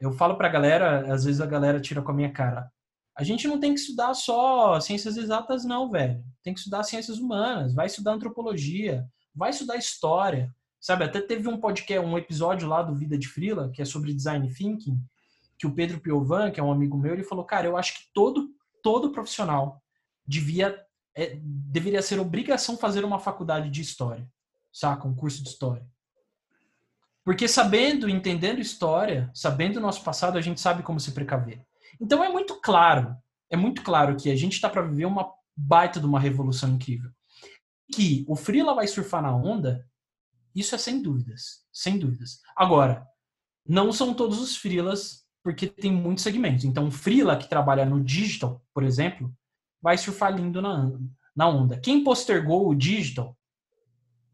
eu falo pra galera, às vezes a galera tira com a minha cara. A gente não tem que estudar só ciências exatas, não, velho. Tem que estudar ciências humanas, vai estudar antropologia, vai estudar história. Sabe, até teve um podcast, um episódio lá do Vida de Frila, que é sobre design thinking, que o Pedro Piovan, que é um amigo meu, ele falou, cara, eu acho que todo, todo profissional devia, é, deveria ser obrigação fazer uma faculdade de história, saca? Um curso de história. Porque sabendo, entendendo história, sabendo o nosso passado, a gente sabe como se precaver. Então é muito claro, é muito claro que a gente está para viver uma baita de uma revolução incrível. Que o Freela vai surfar na onda, isso é sem dúvidas, sem dúvidas. Agora, não são todos os Freelas, porque tem muitos segmentos. Então, o Freela que trabalha no digital, por exemplo, vai surfar lindo na, na onda. Quem postergou o digital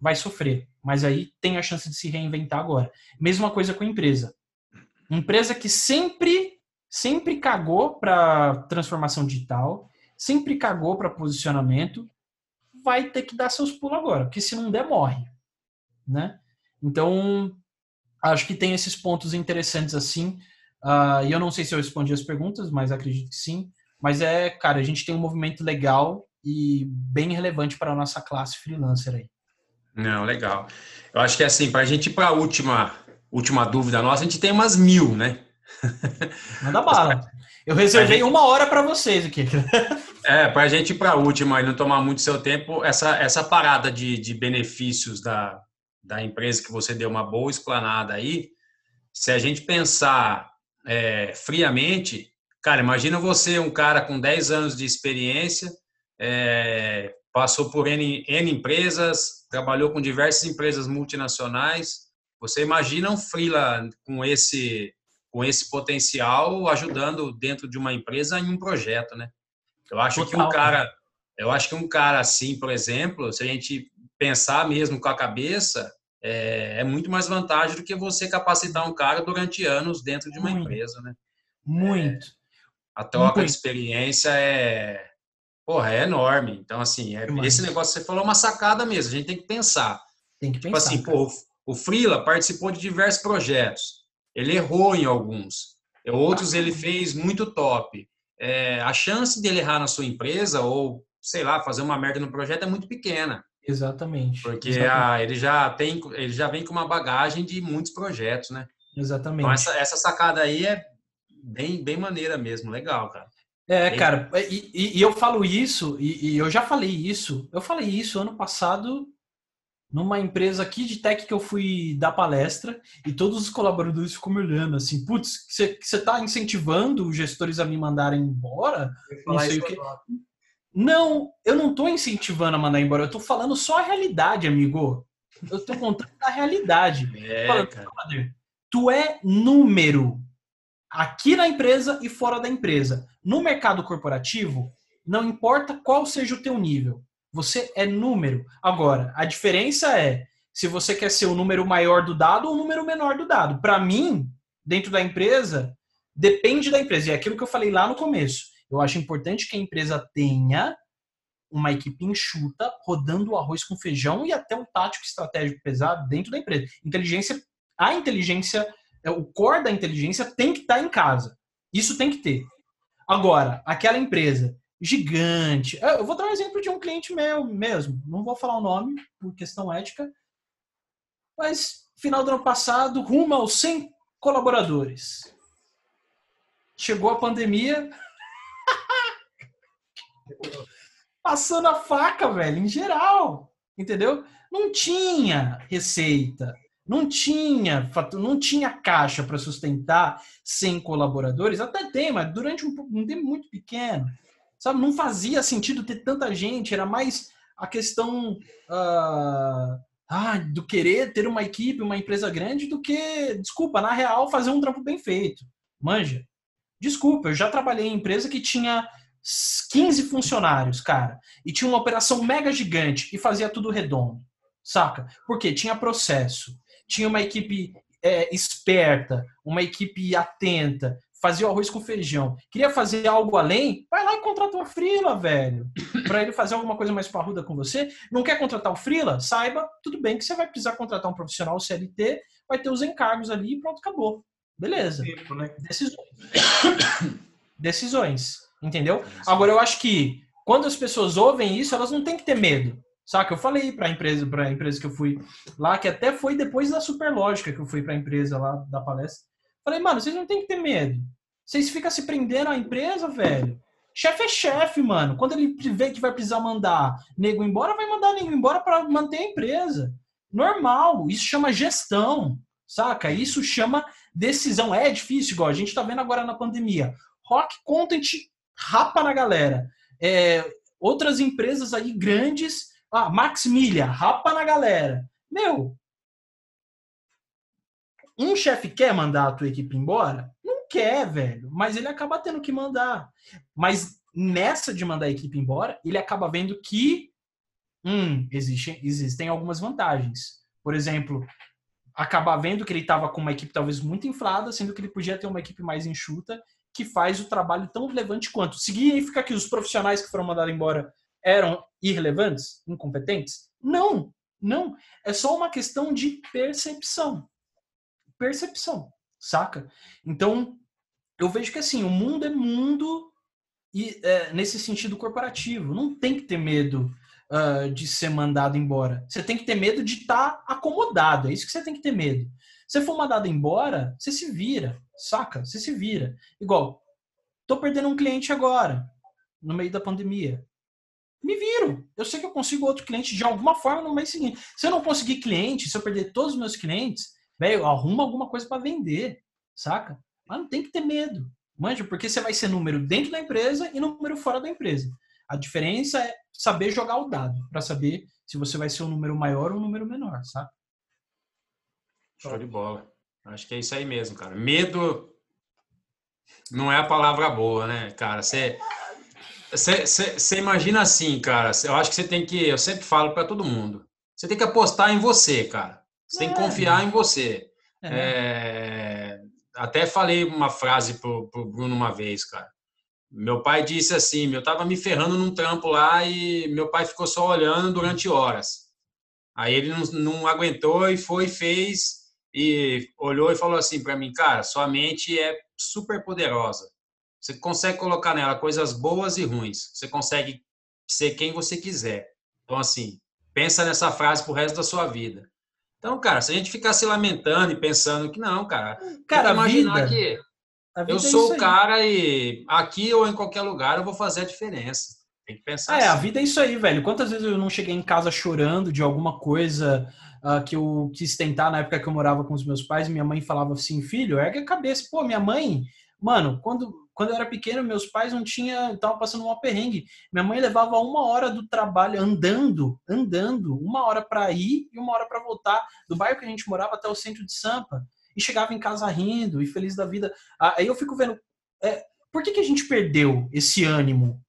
vai sofrer, mas aí tem a chance de se reinventar agora. Mesma coisa com a empresa. Empresa que sempre sempre cagou para transformação digital, sempre cagou para posicionamento, vai ter que dar seus pulos agora, porque se não der, morre. Né? Então, acho que tem esses pontos interessantes assim. Uh, e eu não sei se eu respondi as perguntas, mas acredito que sim. Mas é, cara, a gente tem um movimento legal e bem relevante para a nossa classe freelancer aí. Não, legal. Eu acho que é assim, para a gente ir para a última, última dúvida nossa, a gente tem umas mil, né? Manda bala. Eu reservei gente... uma hora para vocês aqui. é, para a gente ir para a última e não tomar muito seu tempo, essa, essa parada de, de benefícios da, da empresa que você deu uma boa explanada aí, se a gente pensar é, friamente, cara, imagina você, um cara com 10 anos de experiência, é, passou por N, N empresas, trabalhou com diversas empresas multinacionais. Você imagina um freela com esse com esse potencial ajudando dentro de uma empresa em um projeto, né? Eu acho Total. que um cara, eu acho que um cara assim, por exemplo, se a gente pensar mesmo com a cabeça, é, é muito mais vantagem do que você capacitar um cara durante anos dentro de uma muito. empresa, né? Muito. É, a troca muito. de experiência é, porra, é enorme. Então, assim, é, esse negócio que você falou é uma sacada mesmo. A gente tem que pensar. Tem que tipo pensar. Tipo assim, pô, o Frila participou de diversos projetos. Ele errou em alguns. Outros ele fez muito top. É, a chance de ele errar na sua empresa ou, sei lá, fazer uma merda no projeto é muito pequena. Exatamente. Porque Exatamente. A, ele já tem, ele já vem com uma bagagem de muitos projetos, né? Exatamente. Então essa, essa sacada aí é bem, bem maneira mesmo, legal, cara. É, cara, e, e, e eu falo isso, e, e, eu já falei isso, eu falei isso ano passado numa empresa aqui de tech que eu fui dar palestra e todos os colaboradores ficam me olhando assim, putz, você está incentivando os gestores a me mandarem embora? Não sei o que. Não, eu não estou incentivando a mandar embora, eu estou falando só a realidade, amigo. Eu estou contando a realidade. É, falando, tu é número aqui na empresa e fora da empresa. No mercado corporativo, não importa qual seja o teu nível você é número. Agora, a diferença é se você quer ser o número maior do dado ou o número menor do dado. Para mim, dentro da empresa, depende da empresa. E é aquilo que eu falei lá no começo. Eu acho importante que a empresa tenha uma equipe enxuta, rodando o arroz com feijão e até um tático estratégico pesado dentro da empresa. Inteligência, a inteligência, é, o core da inteligência tem que estar em casa. Isso tem que ter. Agora, aquela empresa gigante. Eu vou dar um exemplo de um cliente meu mesmo. Não vou falar o nome por questão ética, mas final do ano passado, rumo aos 100 colaboradores. Chegou a pandemia. Passando a faca, velho, em geral. Entendeu? Não tinha receita. não tinha, não tinha caixa para sustentar 100 colaboradores, até tem, mas durante um tempo muito pequeno, sabe? Não fazia sentido ter tanta gente, era mais a questão uh, ah, do querer ter uma equipe, uma empresa grande, do que, desculpa, na real, fazer um trampo bem feito. Manja. Desculpa, eu já trabalhei em empresa que tinha 15 funcionários, cara, e tinha uma operação mega gigante e fazia tudo redondo, saca? Porque tinha processo, tinha uma equipe é, esperta, uma equipe atenta, fazia o arroz com feijão. Queria fazer algo além? Vai lá e contrata um frila, velho. Para ele fazer alguma coisa mais parruda com você. Não quer contratar um frila? Saiba, tudo bem que você vai precisar contratar um profissional CLT, vai ter os encargos ali e pronto, acabou. Beleza. Né? Decisões. Decisões. Entendeu? Agora, eu acho que quando as pessoas ouvem isso, elas não têm que ter medo. Saca? Eu falei para a empresa, para a empresa que eu fui lá, que até foi depois da Superlógica que eu fui para a empresa lá da palestra. Falei, mano, vocês não tem que ter medo. Vocês ficam se prendendo à empresa, velho. Chefe é chefe, mano. Quando ele vê que vai precisar mandar nego embora, vai mandar nego embora para manter a empresa. Normal. Isso chama gestão, saca? Isso chama decisão. É difícil, igual a gente tá vendo agora na pandemia. Rock Content rapa na galera. É, outras empresas aí grandes, ah, Max Milha, rapa na galera. Meu, um chefe quer mandar a tua equipe embora? Não quer, velho, mas ele acaba tendo que mandar. Mas nessa de mandar a equipe embora, ele acaba vendo que hum, existe, existem algumas vantagens. Por exemplo, acabar vendo que ele estava com uma equipe talvez muito inflada, sendo que ele podia ter uma equipe mais enxuta que faz o trabalho tão relevante quanto. Significa que os profissionais que foram mandados embora eram irrelevantes, incompetentes? Não, não. É só uma questão de percepção. Percepção, saca? Então, eu vejo que assim, o mundo é mundo e é, nesse sentido corporativo. Não tem que ter medo uh, de ser mandado embora. Você tem que ter medo de estar tá acomodado. É isso que você tem que ter medo. Se for mandado embora, você se vira, saca? Você se vira. Igual, tô perdendo um cliente agora, no meio da pandemia. Me viro. Eu sei que eu consigo outro cliente de alguma forma no mês seguinte. Se eu não conseguir cliente, se eu perder todos os meus clientes, velho, arruma alguma coisa para vender, saca? Mas não tem que ter medo. Manja, porque você vai ser número dentro da empresa e número fora da empresa. A diferença é saber jogar o dado, para saber se você vai ser um número maior ou um número menor, sabe? Show de bola. Acho que é isso aí mesmo, cara. Medo não é a palavra boa, né, cara? Você você imagina assim, cara. Eu acho que você tem que. Eu sempre falo para todo mundo. Você tem que apostar em você, cara. Você tem que é. confiar em você. É. É, até falei uma frase pro, pro Bruno uma vez, cara. Meu pai disse assim: eu tava me ferrando num trampo lá e meu pai ficou só olhando durante horas. Aí ele não, não aguentou e foi fez e olhou e falou assim para mim, cara, sua mente é super poderosa. Você consegue colocar nela coisas boas e ruins. Você consegue ser quem você quiser. Então, assim, pensa nessa frase pro resto da sua vida. Então, cara, se a gente ficar se lamentando e pensando que não, cara, cara, imaginar vida, que eu é sou o cara e aqui ou em qualquer lugar eu vou fazer a diferença. Tem que pensar. É, assim. a vida é isso aí, velho. Quantas vezes eu não cheguei em casa chorando de alguma coisa uh, que eu quis tentar na época que eu morava com os meus pais, minha mãe falava assim, filho, ergue a cabeça. Pô, minha mãe, mano, quando, quando eu era pequeno, meus pais não tinham, estavam passando uma perrengue. Minha mãe levava uma hora do trabalho andando, andando, uma hora para ir e uma hora para voltar do bairro que a gente morava até o centro de Sampa. E chegava em casa rindo e feliz da vida. Aí eu fico vendo, é, por que, que a gente perdeu esse ânimo,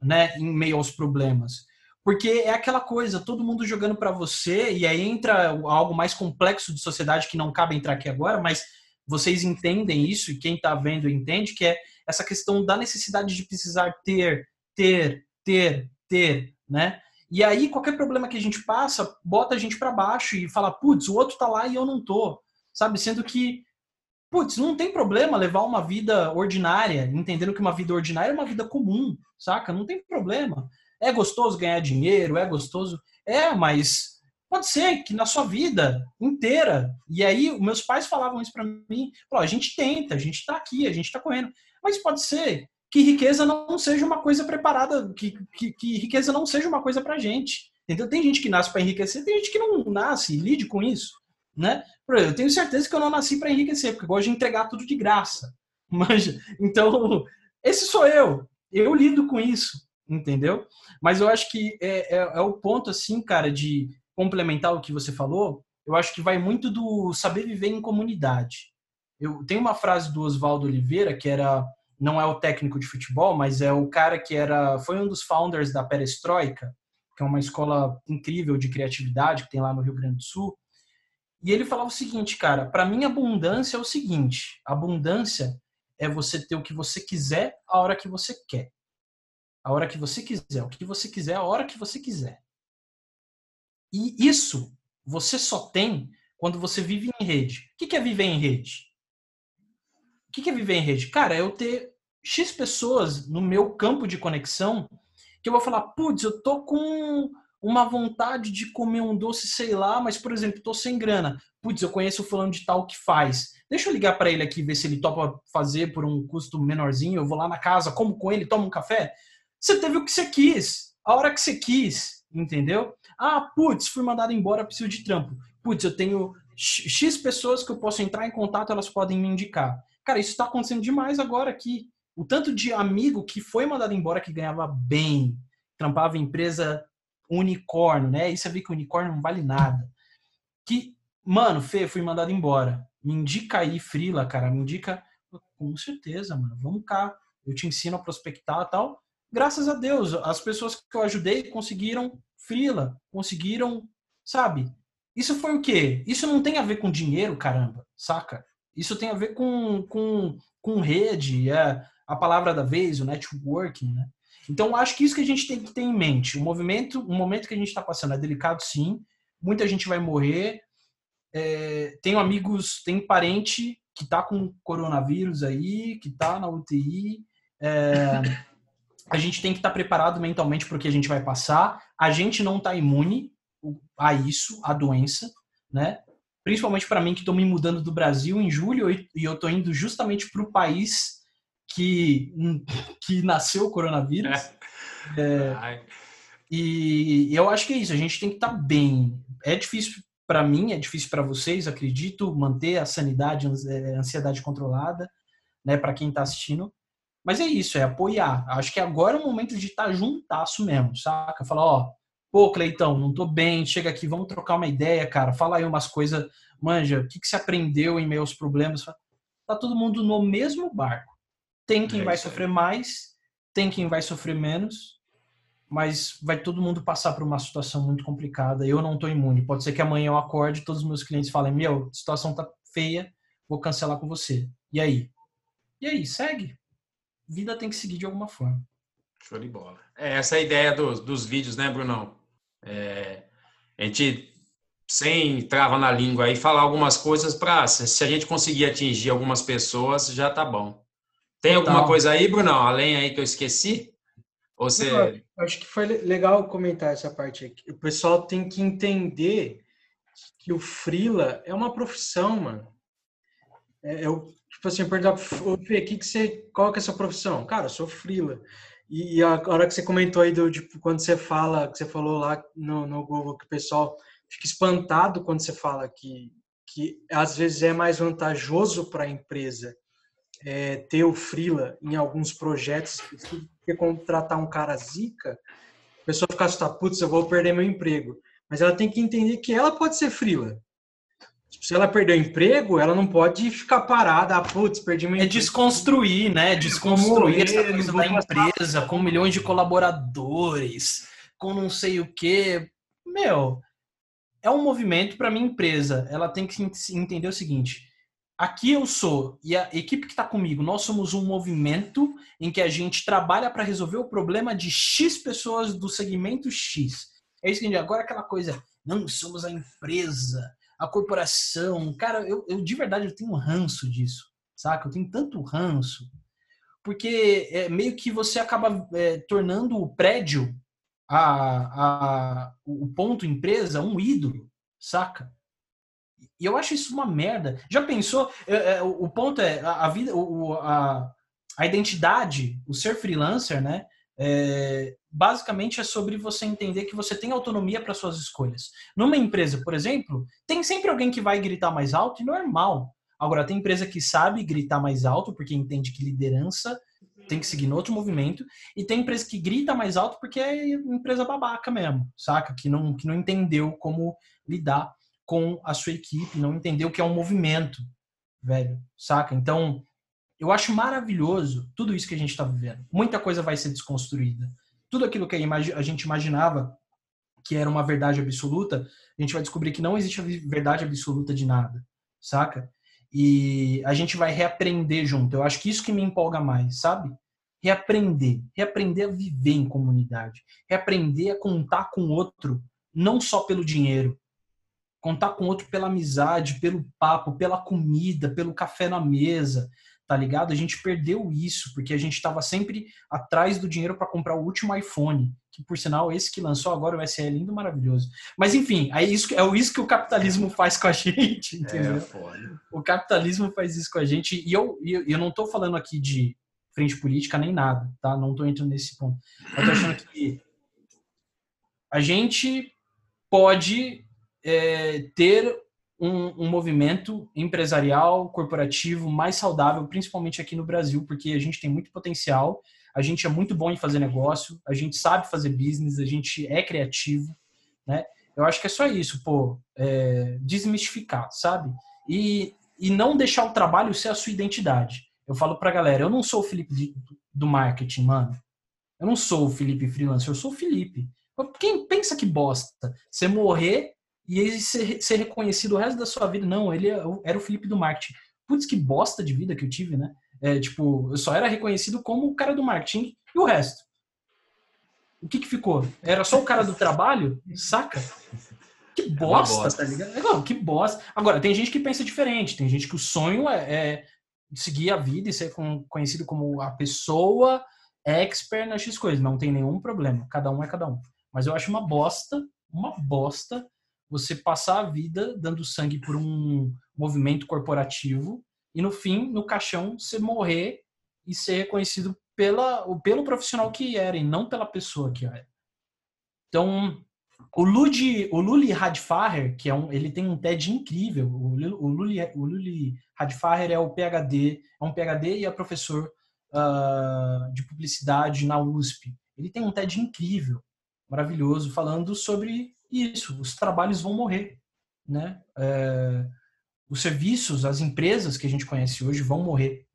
né, em meio aos problemas? Porque é aquela coisa, todo mundo jogando para você, e aí entra algo mais complexo de sociedade que não cabe entrar aqui agora, mas vocês entendem isso, e quem está vendo entende, que é essa questão da necessidade de precisar ter, ter, ter, ter, né? E aí, qualquer problema que a gente passa, bota a gente para baixo e fala, putz, o outro tá lá e eu não tô, sabe? Sendo que, putz, não tem problema levar uma vida ordinária, entendendo que uma vida ordinária é uma vida comum, saca? Não tem problema. É gostoso ganhar dinheiro, é gostoso. É, mas pode ser que na sua vida inteira. E aí, meus pais falavam isso para mim: a gente tenta, a gente está aqui, a gente está correndo. Mas pode ser que riqueza não seja uma coisa preparada, que, que, que riqueza não seja uma coisa para gente. Entendeu? Tem gente que nasce para enriquecer, tem gente que não nasce, lide com isso. né? Eu tenho certeza que eu não nasci para enriquecer, porque eu gosto de entregar tudo de graça. Mas, então, esse sou eu. Eu lido com isso, entendeu? Mas eu acho que é, é, é o ponto, assim, cara, de complementar o que você falou. Eu acho que vai muito do saber viver em comunidade. Eu tenho uma frase do Oswaldo Oliveira que era não é o técnico de futebol, mas é o cara que era foi um dos founders da Perestroika, que é uma escola incrível de criatividade que tem lá no Rio Grande do Sul. E ele falava o seguinte, cara, para mim abundância é o seguinte, abundância é você ter o que você quiser a hora que você quer. A hora que você quiser, o que você quiser a hora que você quiser. E isso você só tem quando você vive em rede. O que é viver em rede? Que é viver em rede? Cara, é eu ter X pessoas no meu campo de conexão que eu vou falar, putz, eu tô com uma vontade de comer um doce, sei lá, mas, por exemplo, tô sem grana. Putz, eu conheço o fulano de tal que faz. Deixa eu ligar para ele aqui, ver se ele topa fazer por um custo menorzinho. Eu vou lá na casa, como com ele, tomo um café. Você teve o que você quis, a hora que você quis, entendeu? Ah, putz, fui mandado embora, preciso de trampo. Putz, eu tenho X pessoas que eu posso entrar em contato, elas podem me indicar. Cara, isso está acontecendo demais agora aqui. O tanto de amigo que foi mandado embora que ganhava bem, trampava em empresa unicórnio, né? Isso você vê que unicórnio não vale nada. Que, mano, Fê, fui mandado embora. Me indica aí, Frila, cara, me indica. Com certeza, mano, vamos cá. Eu te ensino a prospectar e tal. Graças a Deus, as pessoas que eu ajudei conseguiram Frila, conseguiram, sabe? Isso foi o quê? Isso não tem a ver com dinheiro, caramba, saca? Isso tem a ver com, com, com rede, é a palavra da vez, o networking, né? Então, acho que isso que a gente tem que ter em mente. O movimento, o momento que a gente está passando é delicado, sim. Muita gente vai morrer. É, tenho amigos, tem parente que está com coronavírus aí, que está na UTI. É, a gente tem que estar tá preparado mentalmente para o que a gente vai passar. A gente não está imune a isso, a doença, né? Principalmente para mim que estou me mudando do Brasil em julho e eu estou indo justamente para o país que, que nasceu o coronavírus. É, é e eu acho que é isso, a gente tem que estar tá bem. É difícil para mim, é difícil para vocês, acredito, manter a sanidade, a é, ansiedade controlada, né, para quem está assistindo. Mas é isso, é apoiar. Acho que agora é o momento de estar tá juntasso mesmo, saca? Falar, ó, pô, Cleitão, não tô bem, chega aqui, vamos trocar uma ideia, cara. Fala aí umas coisas, manja, o que, que você aprendeu em meus problemas? Tá todo mundo no mesmo barco. Tem quem é vai sofrer mais, tem quem vai sofrer menos, mas vai todo mundo passar por uma situação muito complicada. Eu não estou imune. Pode ser que amanhã eu acorde e todos os meus clientes falem: Meu, a situação tá feia, vou cancelar com você. E aí? E aí, segue. Vida tem que seguir de alguma forma. Show de bola. É essa é a ideia dos, dos vídeos, né, Brunão? É, a gente, sem trava na língua aí, falar algumas coisas para, se a gente conseguir atingir algumas pessoas, já tá bom. Tem alguma então, coisa aí, Bruno? Além aí que eu esqueci? Ou você... acho que foi legal comentar essa parte aqui. O pessoal tem que entender que o freela é uma profissão, mano. É, eu, tipo assim, perguntar Fê, que que você, qual que é a sua profissão? Cara, eu sou freela. E, a hora que você comentou aí, do, tipo, quando você fala, que você falou lá no, no Google, que o pessoal fica espantado quando você fala que, que às vezes é mais vantajoso para a empresa é, ter o Freela em alguns projetos que contratar um cara zica, a pessoa fica assustada, putz, eu vou perder meu emprego. Mas ela tem que entender que ela pode ser Freela. Se ela perder o emprego, ela não pode ficar parada, ah, putz, perdi meu É desconstruir, né? Desconstruir essa coisa da empresa com milhões de colaboradores, com não sei o quê. Meu, é um movimento para minha empresa. Ela tem que entender o seguinte: Aqui eu sou e a equipe que está comigo, nós somos um movimento em que a gente trabalha para resolver o problema de X pessoas do segmento X. É isso que a gente agora aquela coisa, não somos a empresa, a corporação. Cara, eu, eu de verdade eu tenho ranço disso, saca? Eu tenho tanto ranço porque é meio que você acaba é, tornando o prédio, a, a, o ponto empresa, um ídolo, saca? E eu acho isso uma merda. Já pensou? É, é, o ponto é a, vida, o, a, a identidade, o ser freelancer, né? É, basicamente é sobre você entender que você tem autonomia para suas escolhas. Numa empresa, por exemplo, tem sempre alguém que vai gritar mais alto e normal. Agora, tem empresa que sabe gritar mais alto porque entende que liderança tem que seguir no outro movimento, e tem empresa que grita mais alto porque é empresa babaca mesmo, saca? Que não, que não entendeu como lidar com a sua equipe, não entendeu que é um movimento, velho, saca? Então, eu acho maravilhoso tudo isso que a gente está vivendo. Muita coisa vai ser desconstruída. Tudo aquilo que a gente imaginava que era uma verdade absoluta, a gente vai descobrir que não existe a verdade absoluta de nada, saca? E a gente vai reaprender junto. Eu acho que isso que me empolga mais, sabe? Reaprender. Reaprender a viver em comunidade. Reaprender a contar com outro, não só pelo dinheiro. Contar com outro pela amizade, pelo papo, pela comida, pelo café na mesa, tá ligado? A gente perdeu isso, porque a gente estava sempre atrás do dinheiro para comprar o último iPhone, que por sinal esse que lançou agora o SE é lindo, maravilhoso. Mas enfim, é isso, é isso que o capitalismo faz com a gente, entendeu? É, o capitalismo faz isso com a gente e eu, eu, eu não estou falando aqui de frente política nem nada, tá? Não estou entrando nesse ponto. Eu tô achando que a gente pode é, ter um, um, movimento empresarial, corporativo mais saudável, principalmente aqui no Brasil, porque a gente tem muito potencial, a gente é muito bom em fazer negócio, a gente sabe fazer business, a gente é criativo, né? Eu acho que é só isso, pô, é, desmistificar, sabe? E, e não deixar o trabalho ser a sua identidade. Eu falo pra galera, eu não sou o Felipe do marketing, mano. Eu não sou o Felipe freelancer, eu sou o Felipe. Quem pensa que bosta? Você morrer e ele ser, ser reconhecido o resto da sua vida. Não, ele é era o Felipe do marketing. Putz, que bosta de vida que eu tive, né? É, tipo, eu só era reconhecido como o cara do marketing e o resto. O que que ficou? Era só o cara do trabalho? Saca? Que bosta, é bosta. tá ligado? Não, que bosta. Agora, tem gente que pensa diferente. Tem gente que o sonho é, é seguir a vida e ser conhecido como a pessoa expert nas X coisas. Não tem nenhum problema. Cada um é cada um. Mas eu acho uma bosta, uma bosta você passar a vida dando sangue por um movimento corporativo e no fim, no caixão, você morrer e ser reconhecido pela, pelo profissional que era e não pela pessoa que era. Então, o Ludi, o Luli Radfarer, que é um, ele tem um TED incrível. O, o Luli, o Luli Radfarer é o PhD, é um PhD e é professor uh, de publicidade na USP. Ele tem um TED incrível, maravilhoso, falando sobre isso, os trabalhos vão morrer, né? É, os serviços, as empresas que a gente conhece hoje vão morrer,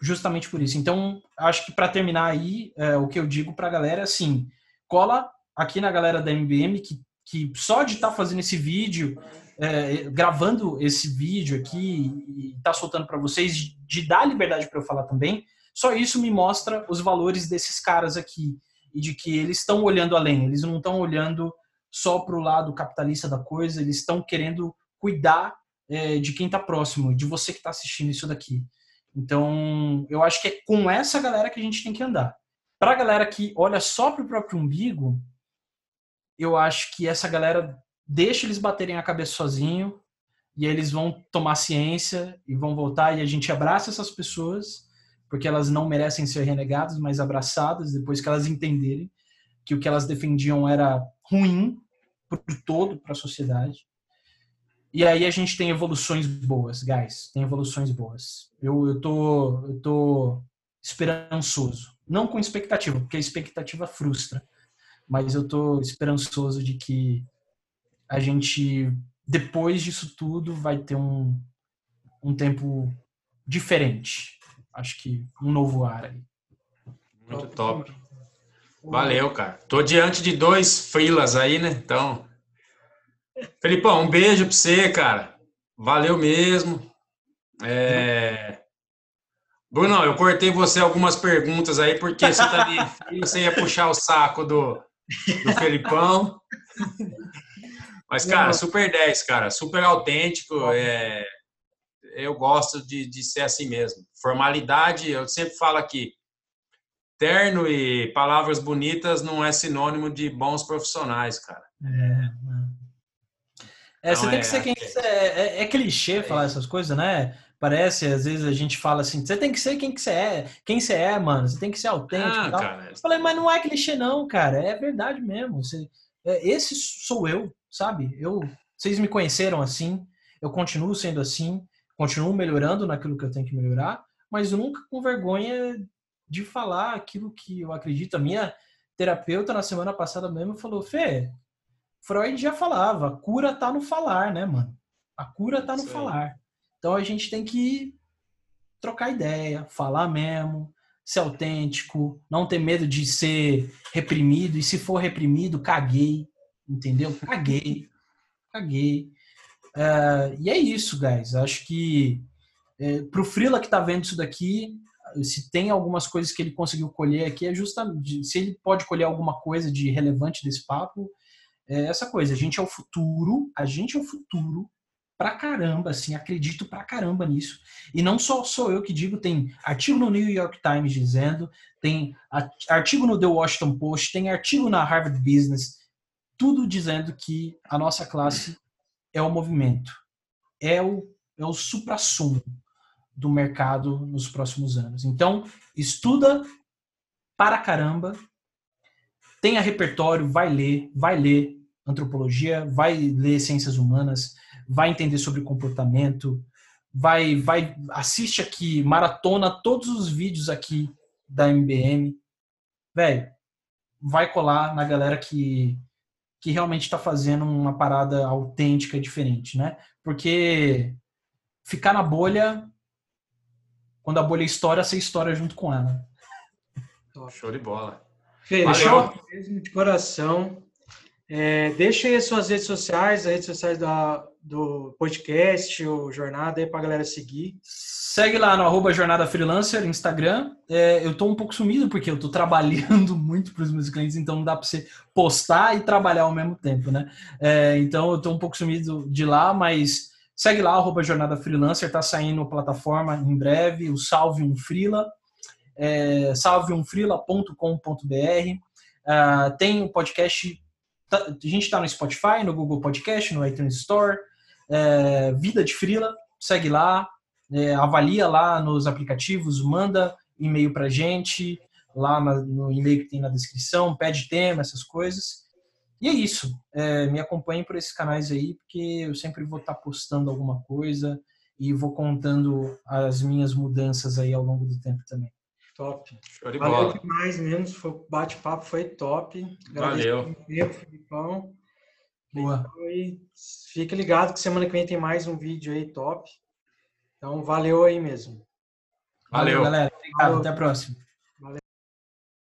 justamente por isso. Então, acho que para terminar aí, é, o que eu digo para a galera é assim, cola aqui na galera da MBM que, que só de estar tá fazendo esse vídeo, é, gravando esse vídeo aqui e tá soltando para vocês, de dar liberdade para eu falar também, só isso me mostra os valores desses caras aqui e de que eles estão olhando além, eles não estão olhando só para o lado capitalista da coisa, eles estão querendo cuidar é, de quem está próximo, de você que está assistindo isso daqui. Então, eu acho que é com essa galera que a gente tem que andar. Para a galera que olha só para o próprio umbigo, eu acho que essa galera deixa eles baterem a cabeça sozinho e eles vão tomar ciência e vão voltar e a gente abraça essas pessoas porque elas não merecem ser renegadas, mas abraçadas depois que elas entenderem que o que elas defendiam era ruim por todo para a sociedade. E aí a gente tem evoluções boas, guys. Tem evoluções boas. Eu, eu, tô, eu tô esperançoso. Não com expectativa, porque a expectativa frustra. Mas eu tô esperançoso de que a gente, depois disso tudo, vai ter um, um tempo diferente. Acho que um novo ar aí. Muito top. Valeu, cara. Tô diante de dois frilas aí, né? Então. Felipão, um beijo pra você, cara. Valeu mesmo. É... Bruno, eu cortei você algumas perguntas aí, porque você tá você ia puxar o saco do, do Felipão. Mas, cara, super 10, cara. Super autêntico. É... Eu gosto de, de ser assim mesmo. Formalidade, eu sempre falo aqui, terno e palavras bonitas não é sinônimo de bons profissionais, cara. É, é você tem que ser quem é, é, é clichê falar essas coisas, né? Parece, às vezes a gente fala assim, você tem que ser quem que você é, quem você é, mano, você tem que ser autêntico Ah, e tal. cara. Eu falei, mas não é clichê não, cara, é verdade mesmo. Você- é, esse sou eu, sabe? Eu, vocês me conheceram assim, eu continuo sendo assim, continuo melhorando naquilo que eu tenho que melhorar, mas nunca com vergonha de falar aquilo que eu acredito. A minha terapeuta na semana passada mesmo falou, Fê, Freud já falava, a cura tá no falar, né, mano? A cura tá no aí. falar. Então a gente tem que trocar ideia, falar mesmo, ser autêntico, não ter medo de ser reprimido, e se for reprimido, caguei, entendeu? Caguei, caguei. É, e é isso, guys. Acho que é, pro Frila que tá vendo isso daqui, se tem algumas coisas que ele conseguiu colher aqui, é justamente se ele pode colher alguma coisa de relevante desse papo, é essa coisa. A gente é o futuro, a gente é o futuro pra caramba, assim, acredito pra caramba nisso. E não só sou eu que digo, tem artigo no New York Times dizendo, tem artigo no The Washington Post, tem artigo na Harvard Business, tudo dizendo que a nossa classe é o movimento, é o, é o supra-sumo do mercado nos próximos anos. Então, estuda para caramba, tenha repertório, vai ler, vai ler antropologia, vai ler ciências humanas, vai entender sobre comportamento, vai, vai assiste aqui, maratona todos os vídeos aqui da MBM, velho, vai colar na galera que que realmente está fazendo uma parada autêntica diferente, né? Porque ficar na bolha, quando a bolha estoura, você estoura junto com ela. Show de bola. Valeu. mesmo de coração. É, deixa aí as suas redes sociais, as redes sociais da, do podcast, o Jornada aí pra galera seguir. Segue lá no arroba Jornada Freelancer, Instagram. É, eu tô um pouco sumido porque eu tô trabalhando muito para os meus clientes, então não dá para você postar e trabalhar ao mesmo tempo, né? É, então eu tô um pouco sumido de lá, mas segue lá, arroba Jornada Freelancer, tá saindo plataforma em breve, o Salve um Freela, é. Ah, tem o podcast, tá- a gente tá no Spotify, no Google Podcast, no iTunes Store, é, Vida de Freela, segue lá, é, avalia lá nos aplicativos, manda e-mail pra gente, lá na- no e-mail que tem na descrição, pede tema, essas coisas. E é isso. É, me acompanhem por esses canais aí, porque eu sempre vou estar postando alguma coisa e vou contando as minhas mudanças aí ao longo do tempo também. Top. Show de Valeu bola. demais mesmo. foi- O bate-papo foi top. Valeu. Agradeço pelo tempo, Filipão. Boa. E fique ligado que semana que vem tem mais um vídeo aí top. Então, valeu aí mesmo. Valeu. galera. Obrigado. Falou. Até a próxima.